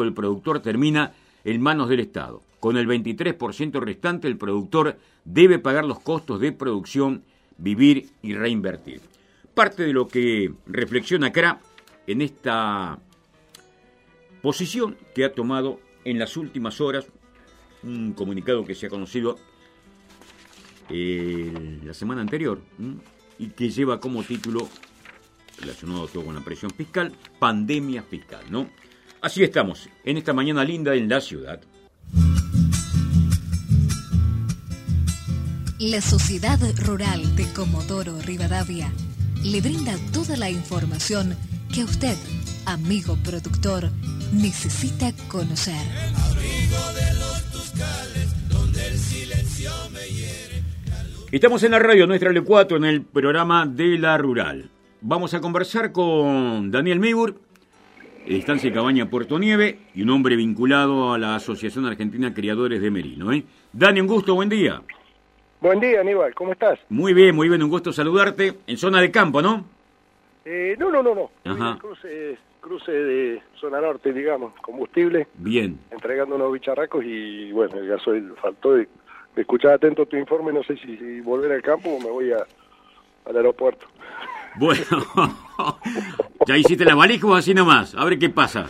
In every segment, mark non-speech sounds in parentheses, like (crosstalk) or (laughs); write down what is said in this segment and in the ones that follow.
del productor termina en manos del Estado. Con el 23% restante, el productor debe pagar los costos de producción, vivir y reinvertir. Parte de lo que reflexiona acá en esta posición que ha tomado en las últimas horas un comunicado que se ha conocido eh, la semana anterior y que lleva como título, relacionado todo con la presión fiscal, pandemia fiscal, ¿no? Así estamos, en esta mañana linda en la ciudad. La Sociedad Rural de Comodoro Rivadavia le brinda toda la información que usted, amigo productor, necesita conocer. Estamos en la radio nuestra L4 en el programa de la Rural. Vamos a conversar con Daniel Meibur, Estancia Cabaña Puerto Nieve y un hombre vinculado a la Asociación Argentina Criadores de Merino. ¿eh? Dani, un gusto, buen día. Buen día, Aníbal, ¿cómo estás? Muy bien, muy bien, un gusto saludarte. En zona de campo, ¿no? Eh, no, no, no, no. Ajá. Cruce, cruce de zona norte, digamos, combustible. Bien. Entregando unos bicharracos y, bueno, el gasoil faltó. Y, me escuchaba atento tu informe, no sé si, volver al campo o me voy a, al aeropuerto. Bueno, (laughs) (laughs) ¿ya hiciste la valija o así nomás? A ver qué pasa.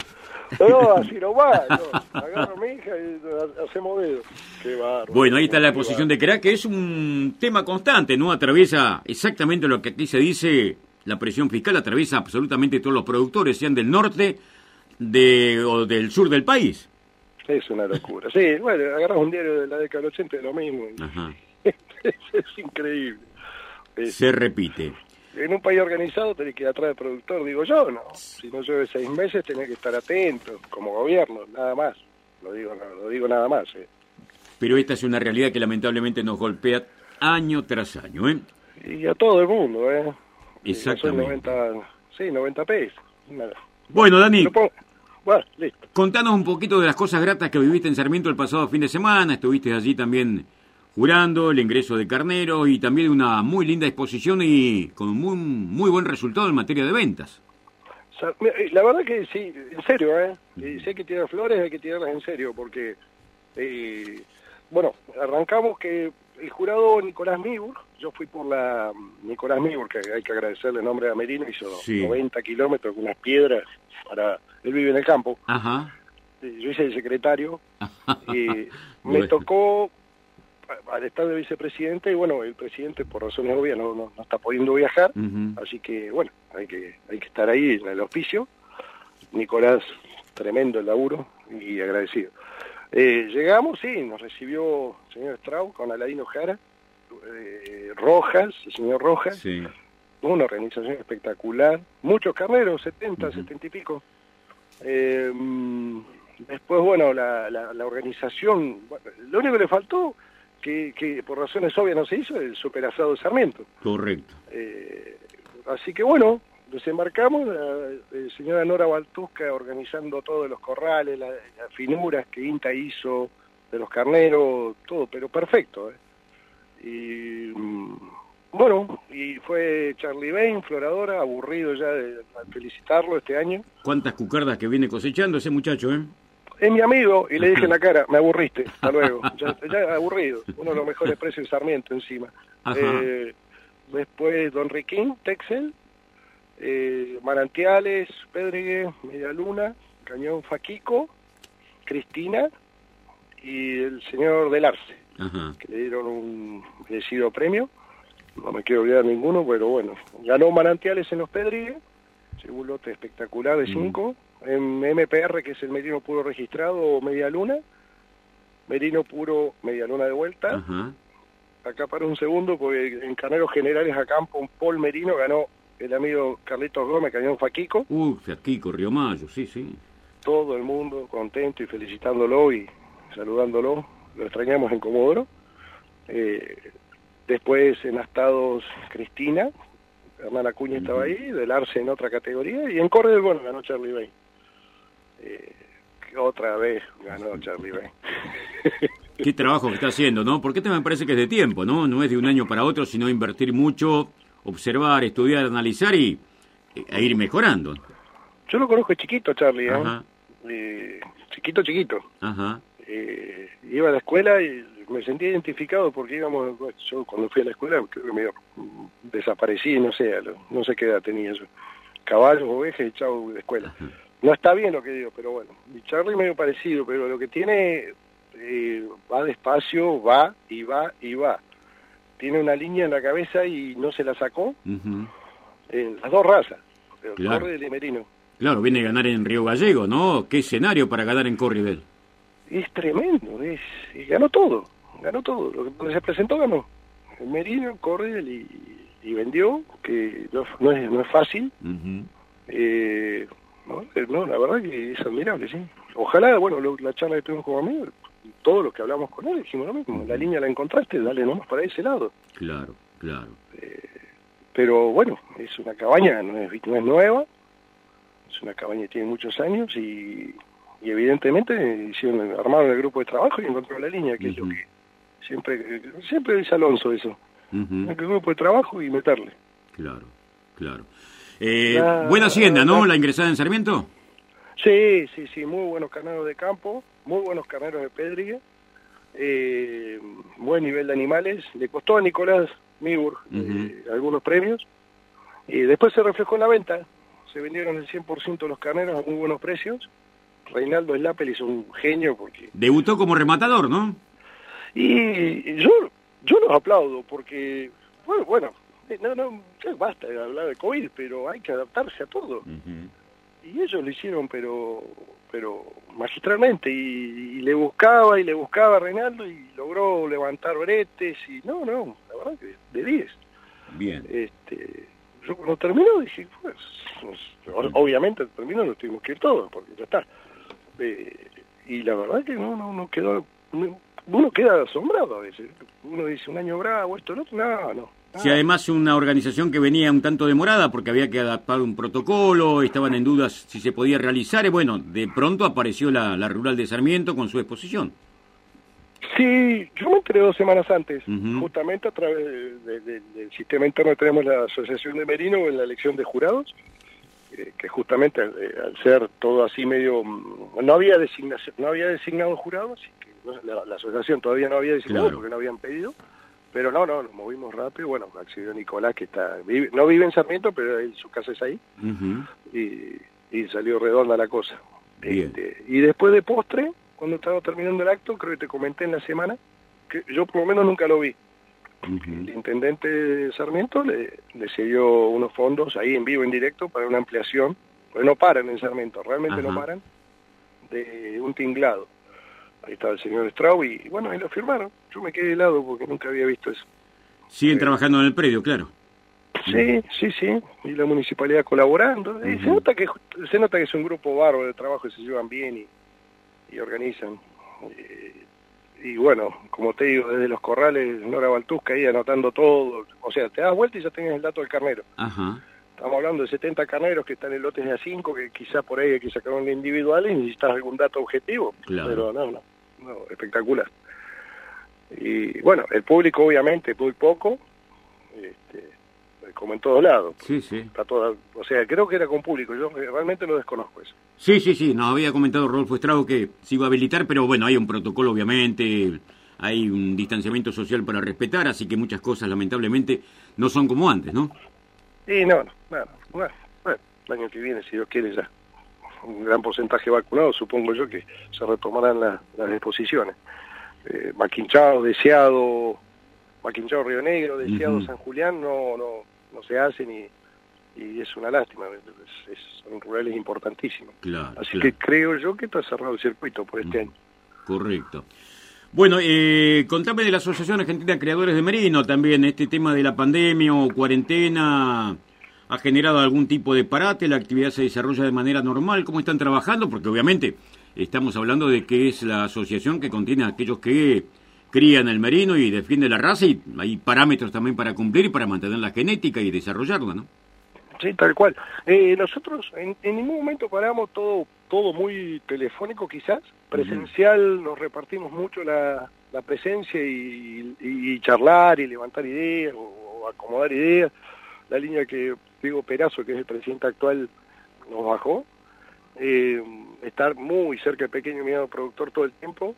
No, así nomás. No. Agarro a mi hija y hacemos dedo. Qué bárbaro. Bueno, ahí está la posición de Crack, que es un tema constante, ¿no? Atraviesa exactamente lo que aquí se dice, la presión fiscal atraviesa absolutamente todos los productores, sean del norte de, o del sur del país. Es una locura. Sí, bueno, agarras un diario de la década del 80 es lo mismo. Ajá. (laughs) es, increíble. Se repite en un país organizado tenés que ir atrás del productor, digo yo, ¿no? Si no llueve seis meses tenés que estar atento, como gobierno, nada más. Lo digo, lo digo nada más. ¿eh? Pero esta es una realidad que lamentablemente nos golpea año tras año, ¿eh? Y a todo el mundo, ¿eh? Exactamente. 90, sí, 90 pesos. Bueno, Dani. Bueno, listo. Contanos un poquito de las cosas gratas que viviste en Sarmiento el pasado fin de semana. Estuviste allí también jurando el ingreso de carneros y también una muy linda exposición y con un muy, muy buen resultado en materia de ventas. Eh, la verdad que sí, en serio, ¿eh? Si hay que tirar flores, hay que tirarlas en serio, porque, eh, bueno, arrancamos que el jurado Nicolás Mibur, yo fui por la Nicolás Mibur, que hay que agradecerle el nombre de Merino, hizo 90 kilómetros con unas piedras para, él vive en el campo. Ajá. Yo hice el secretario (laughs) y me tocó al estar de vicepresidente y bueno, el presidente por razones obvias no, no, está pudiendo viajar, así que bueno, hay que, hay que estar ahí en el oficio. Nicolás, tremendo el laburo y agradecido. Eh, llegamos, sí, nos recibió el señor Strauss con Aladino Jara, eh, Rojas, el señor Rojas, una organización espectacular, muchos carneros, 70, 70 y pico. Eh, mm, después, bueno, la, la, organización, lo único que le faltó que, por razones obvias no se hizo, el superasado de Sarmiento. Correcto. Eh, así que bueno, desembarcamos, la, señora Nora Baltusca organizando todos los corrales, las finuras que INTA hizo de los carneros, todo, pero perfecto. ¿eh? Y mm, bueno, y fue Charlie Bain, floradora, aburrido ya de, de felicitarlo este año. ¿Cuántas cucardas que viene cosechando ese muchacho, eh? Es mi amigo, y le dije en la cara, me aburriste, hasta luego. (laughs) Ya, ya aburrido, uno de los mejores precios en Sarmiento encima. Eh, después Don Riquín, Texel, eh, Manantiales, Pedregue, Media Luna, Cañón Faquico, Cristina y el señor Del Arce, que le dieron un merecido premio. No me quiero olvidar ninguno, pero bueno, ganó Manantiales en los Pedregue, un lote espectacular de 5 en MPR, que es el merino puro registrado, media luna, merino puro, media luna de vuelta. Acá para un segundo, porque en carneros generales a campo, un Paul Merino ganó el amigo Carlitos Gómez, Cañón Faquico. Uh, Faquico, Río Mayo, sí, sí. Todo el mundo contento y felicitándolo y saludándolo. Lo extrañamos en Comodoro. Eh, después en Astados Cristina, hermana Cuña estaba ahí, del Arce en otra categoría, y en Corredor, bueno, ganó Charlie Bay. Eh, otra vez ganó Charlie Bay. Qué trabajo que está haciendo, ¿no? Porque este me parece que es de tiempo, ¿no? No es de un año para otro, sino invertir mucho, observar, estudiar, analizar y e ir mejorando. Yo lo conozco chiquito, Charlie, ¿eh? chiquito, chiquito. Ajá. Eh, iba a la escuela y me sentía identificado porque íbamos, yo cuando fui a la escuela creo que medio desaparecí, no sé, no sé qué edad tenía yo. Caballos, ovejas y chau de escuela. No está bien lo que digo, pero bueno, mi Charlie medio parecido, pero lo que tiene eh, va despacio, va y va y va. Tiene una línea en la cabeza y no se la sacó. En las dos razas, el claro. y el Merino. Claro, viene a ganar en Río Gallego, ¿no? ¿Qué escenario para ganar en Corrivel? Es tremendo, es, ganó todo ganó todo. Lo que se presentó ganó. El Merino, corre y, y, vendió, que no, no, es, no es fácil. Eh, eh, no, la verdad que es admirable, sí. Ojalá, bueno, la charla que tuvimos con amigos, todos los que hablamos con él dijimos lo mismo. La línea la encontraste, dale nomás para ese lado. Claro, claro. Eh, pero bueno, es una cabaña, no es, no es nueva, es una cabaña que tiene muchos años y, y evidentemente hicieron, armaron el grupo de trabajo y encontraron la línea, que es lo que Siempre, siempre dice Alonso eso. Uh que grupo de trabajo y meterle. Claro, claro. Eh, buena hacienda, ¿no? La ingresada en Sarmiento. Sí, sí, sí, muy buenos carneros de campo, muy buenos carneros de Pedrigue, eh, buen nivel de animales. Le costó a Nicolás Mibur eh, algunos premios y después se reflejó en la venta. Se vendieron el 100% de los carneros a muy buenos precios. Reinaldo Slapel hizo un genio porque... Debutó como rematador, ¿no? Y yo, yo los aplaudo porque, bueno, bueno, eh, no, no, basta de hablar de COVID, pero hay que adaptarse a todo. Y ellos lo hicieron, pero pero magistralmente, y, le buscaba y le buscaba a Reinaldo y logró levantar bretes, y no, no, la verdad que de 10. Bien. Este, yo cuando terminó dije, pues, obviamente terminó nos tuvimos que ir todos, porque ya está. Eh, y la verdad que no, no, no quedó, uno queda asombrado a veces. Uno dice un año bravo, esto, no, no, no. Si además una organización que venía un tanto demorada porque había que adaptar un protocolo, estaban en dudas si se podía realizar, y bueno, de pronto apareció la, la Rural de Sarmiento con su exposición. Sí, yo me enteré dos semanas antes, justamente a través del sistema interno que tenemos la Asociación de Merino en la elección de jurados, que justamente eh, al, ser todo así medio, mm, no había designación, no había designado jurados, la, asociación todavía no había designado porque no habían pedido, pero no, no, nos movimos rápido, bueno, accedió Nicolás que está, no vive en Sarmiento, pero su casa es ahí, y, salió redonda la cosa. Este, y después de postre, cuando estaba terminando el acto, creo que te comenté en la semana, que yo por lo menos nunca lo vi. El intendente de Sarmiento le, le cedió unos fondos ahí en vivo, en directo, para una ampliación, porque no paran en Sarmiento, realmente no paran, de un tinglado ahí estaba el señor Straub y bueno, ahí lo firmaron. Yo me quedé helado porque nunca había visto eso. Siguen trabajando en el predio, claro. Sí, sí, sí, y la municipalidad colaborando. se, nota que, se nota que es un grupo bárbaro de trabajo y se llevan bien y, organizan. Eh, y bueno, como te digo, desde los corrales, Nora Baltusca ahí anotando todo. O sea, te das vuelta y ya tenés el dato del carnero. Ajá. Estamos hablando de 70 carneros que están en lotes de A5, que quizá por ahí hay que sacar un individual y necesitas algún dato objetivo. Claro. Pero no, no espectacular. Y bueno, el público obviamente muy poco, este, como en todos lados. Sí, sí. Está toda, o sea, creo que era con público, yo realmente lo desconozco eso. Sí, sí, sí, nos había comentado Rodolfo Estrago que se iba a habilitar, pero bueno, hay un protocolo obviamente, hay un distanciamiento social para respetar, así que muchas cosas lamentablemente no son como antes, ¿no? Sí, no, no, no, bueno, el año que viene, si Dios quiere ya un gran porcentaje vacunado, supongo yo que se retomarán las exposiciones. Eh, Maquinchao, Deseado, Maquinchao Río Negro, Deseado San Julián no, no, no se hacen y, y es una lástima, son rurales importantísimos. Así que creo yo que está cerrado el circuito por este año. Correcto. Bueno, eh, contame de la Asociación Argentina de Creadores de Merino también, este tema de la pandemia o cuarentena ha generado algún tipo de parate, la actividad se desarrolla de manera normal, ¿cómo están trabajando? Porque obviamente estamos hablando de que es la asociación que contiene a aquellos que crían el merino y defienden la raza y hay parámetros también para cumplir y para mantener la genética y desarrollarla, ¿no? Sí, tal cual. Eh, nosotros en, ningún momento paramos todo todo muy telefónico quizás, presencial, nos repartimos mucho la, presencia y, charlar y levantar ideas o acomodar ideas. La línea que Diego Perazo, que es el presidente actual, nos bajó. Eh, estar muy cerca del pequeño y mediano productor todo el tiempo,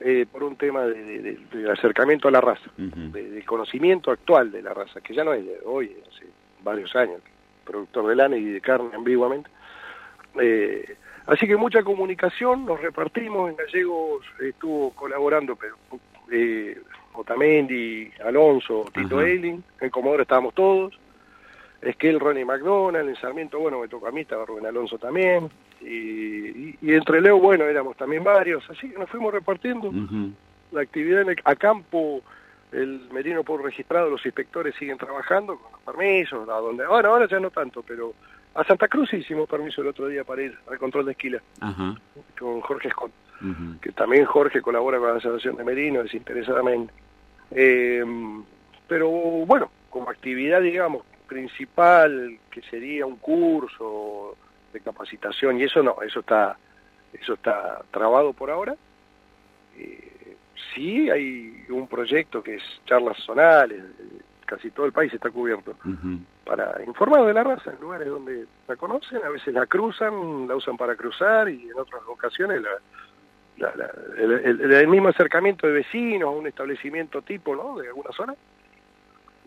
eh, por un tema de, acercamiento a la raza, de, conocimiento actual de la raza, que ya no es de hoy, hace varios años, productor de lana y de carne ambiguamente. Eh, así que mucha comunicación, nos repartimos, en Gallegos estuvo colaborando pero, eh, Otamendi, Alonso, Tito Eiling, en Comodoro estábamos todos, es que el Ronnie McDonald, en Sarmiento, bueno, me tocó a mí, estaba Rubén Alonso también, y, entre Leo, bueno, éramos también varios, así que nos fuimos repartiendo. La actividad a campo, el merino por registrado, los inspectores siguen trabajando con los permisos, a donde, ahora, ahora ya no tanto, pero a Santa Cruz hicimos permiso el otro día para ir al control de esquila, con Jorge Scott, que también Jorge colabora con la Asociación de Merinos desinteresadamente. Eh, pero bueno, como actividad, digamos, principal, que sería un curso de capacitación, y eso no, eso está, eso está trabado por ahora. Eh, sí hay un proyecto que es charlas zonales, casi todo el país está cubierto, para informar de la raza en lugares donde la conocen, a veces la cruzan, la usan para cruzar y en otras ocasiones el, mismo acercamiento de vecinos a un establecimiento tipo ¿no? de alguna zona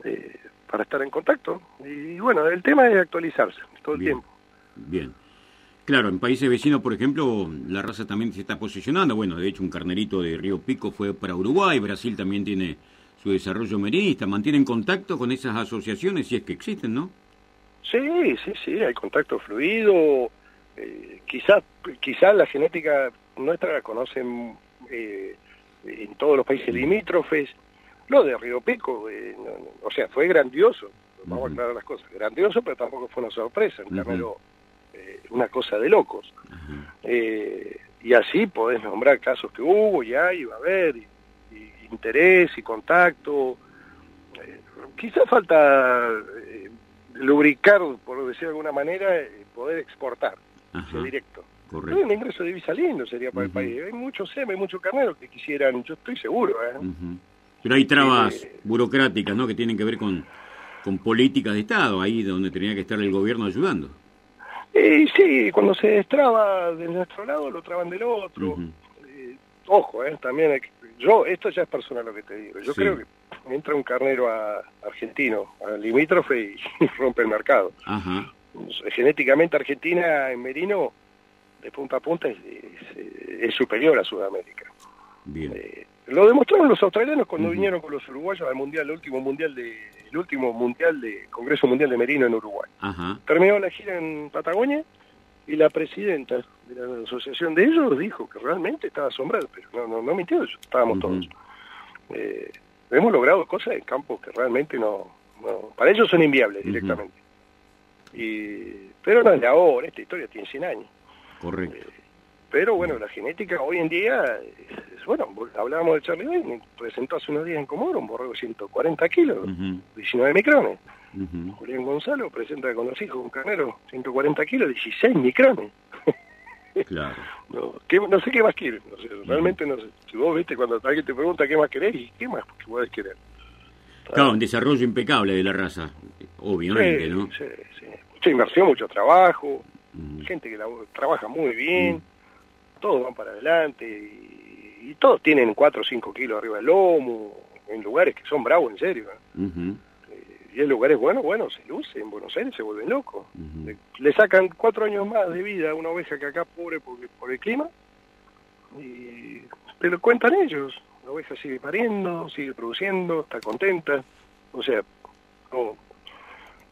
eh, para estar en contacto. Y bueno, el tema es actualizarse todo el tiempo. Bien. Claro, en países vecinos, por ejemplo, la raza también se está posicionando. Bueno, de hecho, un carnerito de Río Pico fue para Uruguay. Brasil también tiene su desarrollo merinista. ¿Mantienen contacto con esas asociaciones si es que existen, no? Sí, sí, sí, hay contacto fluido. Eh, quizás quizás la genética nuestra la conocen eh, en todos los países limítrofes. Lo de Río Pico, eh, o sea, fue grandioso, vamos a aclarar las cosas, grandioso, pero tampoco fue una sorpresa, en eh, una cosa de locos. Eh, y así podés nombrar casos que hubo y hay, va a haber, interés y contacto. quizás falta lubricar, por decir de alguna manera, poder exportar, directo. Correcto. Un ingreso de divisa lindo sería para el país. Hay muchos SEM, hay muchos carneros que quisieran, yo estoy seguro, ¿eh? Pero hay trabas burocráticas, ¿no? Que tienen que ver con, con políticas de Estado, ahí donde tenía que estar el gobierno ayudando. Y sí, cuando se destraba de nuestro lado, lo traban del otro. Eh, ojo, eh, también yo, esto ya es personal lo que te digo. Yo creo que entra un carnero a, argentino, al limítrofe y, (laughs) rompe el mercado. Ajá. Genéticamente Argentina en Merino, de punta a punta, es, superior a Sudamérica. Bien. Eh, lo demostraron los australianos cuando vinieron con los uruguayos al mundial, el último mundial de, el último mundial de Congreso Mundial de Merino en Uruguay. Terminó la gira en Patagonia y la presidenta de la asociación de ellos dijo que realmente estaba asombrada, pero no, no, no mintió, estábamos todos. Eh, hemos logrado cosas en campos que realmente no, para ellos son inviables directamente. Y, pero no es de ahora, esta historia tiene 100 años. Correcto. Eh, pero bueno, la genética hoy en día, bueno, hablábamos de Charlie Bay, presentó hace unos días en Comoro un borrego de 140 kilos, 19 micrones. Julián Gonzalo presenta con los hijos un carnero, 140 kilos, 16 micrones. (laughs) Claro. no, sé qué más quieren, realmente no sé. Si vos viste cuando alguien te pregunta qué más querés, ¿y qué más podés querer? Claro, un desarrollo impecable de la raza, obviamente, ¿no? Sí, sí. Mucha inversión, mucho trabajo, gente que trabaja muy bien todos van para adelante y, todos tienen 4 o 5 kilos arriba del lomo, en lugares que son bravos, en serio. ¿eh? Eh, y en lugares buenos, bueno, se luce, en Buenos Aires se vuelven locos. le, sacan cuatro años más de vida a una oveja que acá pobre por, por el clima, y te lo cuentan ellos. La oveja sigue pariendo, sigue produciendo, está contenta. O sea,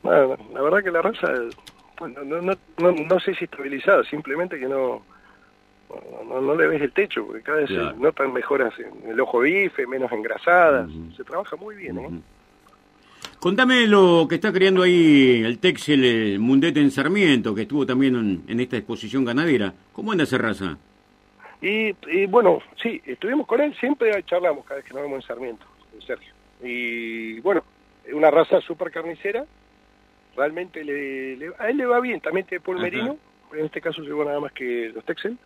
la verdad que la raza, no, no, no, no sé si estabilizada, simplemente que no no, no, le ves el techo, porque cada vez se notan mejoras en el ojo bife, menos engrasadas, se trabaja muy bien. ¿eh? Contame lo que está creando ahí el Texel el Mundete en Sarmiento, que estuvo también en, esta exposición ganadera. ¿Cómo anda esa raza? Y, bueno, sí, estuvimos con él, siempre charlamos cada vez que nos vemos en Sarmiento, Sergio. Y bueno, es una raza súper carnicera, realmente le, a él le va bien, también tiene polmerino, en este caso llegó nada más que los Texel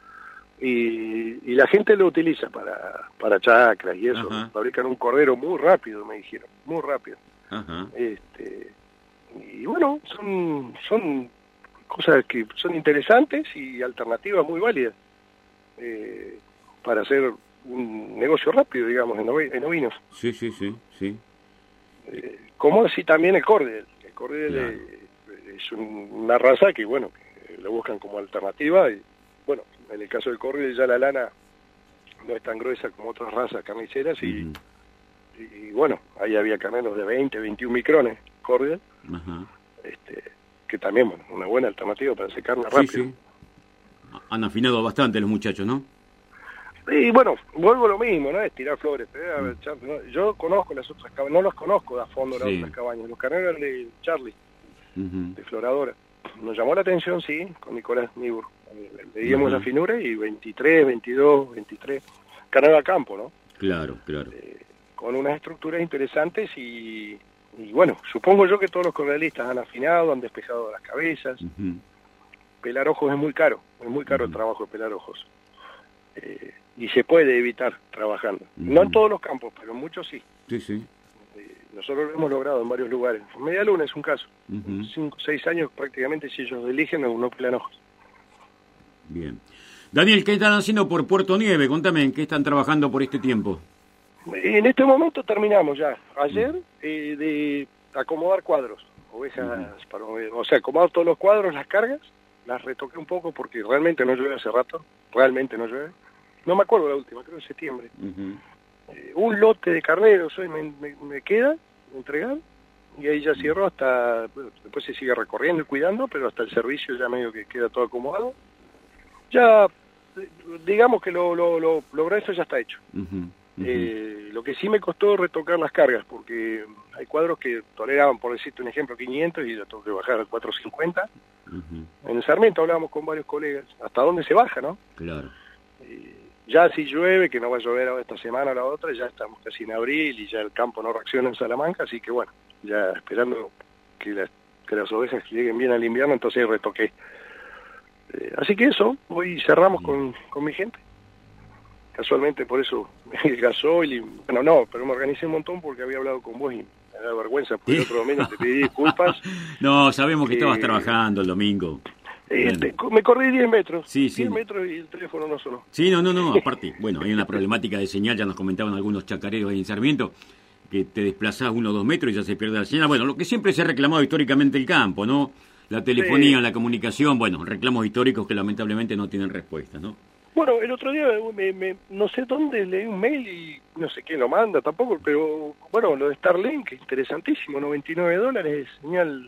y, la gente lo utiliza para, para chacras y eso. Fabrican un cordero muy rápido, me dijeron, muy rápido. Este, y bueno, son, son cosas que son interesantes y alternativas muy válidas eh, para hacer un negocio rápido, digamos, en, ovinos. Sí, sí, sí, sí. Eh, como así también el cordel. El cordel es una raza que, bueno, que lo buscan como alternativa y, bueno, en el caso del cordel ya la lana no es tan gruesa como otras razas carniceras y, y, bueno, ahí había carneros de 20, 21 micrones, cordel, este, que también, bueno, una buena alternativa para hacer carne rápido. Han afinado bastante los muchachos, ¿no? Y bueno, vuelvo a lo mismo, ¿no? Es tirar flores. Mm. Yo conozco las otras cabañas, no los conozco a fondo las otras cabañas. Los carneros de Charlie, de Floradora. Nos llamó la atención, sí, con Nicolás Nibur. Le dimos la finura y 23, 22, 23. Carnero a campo, ¿no? Claro, claro. Eh, con unas estructuras interesantes y, bueno, supongo yo que todos los correalistas han afinado, han despejado las cabezas. Pelar ojos es muy caro, es muy caro el trabajo de pelar ojos. Eh, y se puede evitar trabajando. No en todos los campos, pero en muchos sí. Sí, sí. Eh, nosotros lo hemos logrado en varios lugares. Media Luna es un caso. Cinco, seis años prácticamente si ellos eligen no pelan ojos. Bien. Daniel, ¿qué están haciendo por Puerto Nieve? Contame, ¿en qué están trabajando por este tiempo? En este momento terminamos ya, ayer, eh, de acomodar cuadros, ovejas, para, o sea, acomodar todos los cuadros, las cargas, las retoqué un poco porque realmente no llueve hace rato, realmente no llueve no me acuerdo la última, creo en septiembre. Eh, un lote de carneros hoy me, queda entregar y ahí ya cierro hasta, después se sigue recorriendo y cuidando, pero hasta el servicio ya medio que queda todo acomodado. Ya, digamos que lo, lo, lo, grueso ya está hecho. Eh, lo que sí me costó retocar las cargas, porque hay cuadros que toleraban, por decirte un ejemplo, 500 y yo tengo que bajar a 450. En el Sarmiento hablábamos con varios colegas, hasta dónde se baja, ¿no? Claro. Eh, ya si llueve, que no va a llover esta semana o la otra, ya estamos casi en abril y ya el campo no reacciona en Salamanca, así que bueno, ya esperando que las, que las ovejas lleguen bien al invierno, entonces retoqué. Eh, así que eso, hoy cerramos con, con mi gente. Casualmente por eso (laughs) el gasoil y, bueno, no, pero me organicé un montón porque había hablado con vos y me da vergüenza, porque el otro domingo te pedí disculpas. (laughs) no, sabemos que estabas trabajando el domingo. Este, me corrí 10 metros. Sí, 10 metros y el teléfono no sonó. Sí, no, no, no. (laughs) Aparte, bueno, hay una problemática de señal, ya nos comentaban algunos chacareros ahí en Sarmiento, que te desplazás uno o dos metros y ya se pierde la señal. Bueno, lo que siempre se ha reclamado históricamente el campo, ¿no? La telefonía, la comunicación, bueno, reclamos históricos que lamentablemente no tienen respuesta, ¿no? Bueno, el otro día me, no sé dónde leí un mail y no sé quién lo manda tampoco, pero bueno, lo de Starlink, interesantísimo, 99 dólares, señal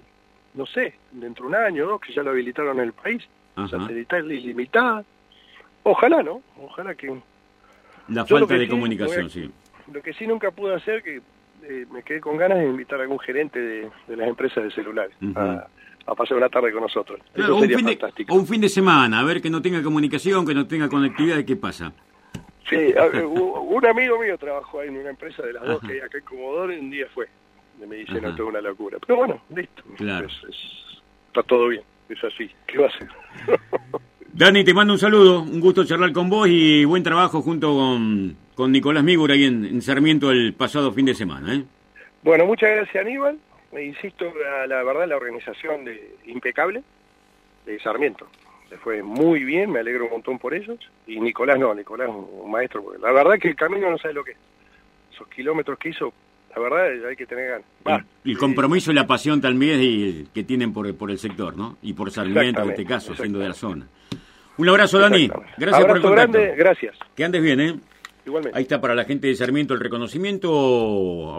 no sé, dentro de un año, dos, que ya lo habilitaron en el país, satelital ilimitada. Ojalá, ¿no? Ojalá que... La falta de comunicación, sí. Lo que sí nunca pude hacer, que eh, me quedé con ganas de invitar a algún gerente de, las empresas de celulares a, pasar una tarde con nosotros. Eso sería fantástico. o un fin de semana, a ver que no tenga comunicación, que no tenga conectividad, ¿qué pasa? Sí, (laughs) un amigo mío trabajó ahí en una empresa de las dos que hay acá en Comodoro y un día fue de medicina, toda una locura. Pero bueno, listo. está todo bien, es así. ¿Qué va a ser? (laughs) Dani, te mando un saludo, un gusto charlar con vos y buen trabajo junto con, con Nicolás Migura ahí en, Sarmiento el pasado fin de semana. ¿eh? Bueno, muchas gracias Aníbal. Me insisto, la, la verdad, la organización de impecable de Sarmiento. Se fue muy bien, me alegro un montón por ellos. Y Nicolás no, Nicolás un maestro, porque la verdad que el camino no sabe lo que es. Esos kilómetros que hizo la verdad hay que tener ganas. el compromiso y la pasión también que tienen por, por el sector, ¿no? Y por Sarmiento en este caso, siendo de la zona. Un abrazo, Dani. Gracias por el contacto. grande, gracias. Que andes bien, ¿eh? Igualmente. Ahí está para la gente de Sarmiento el reconocimiento.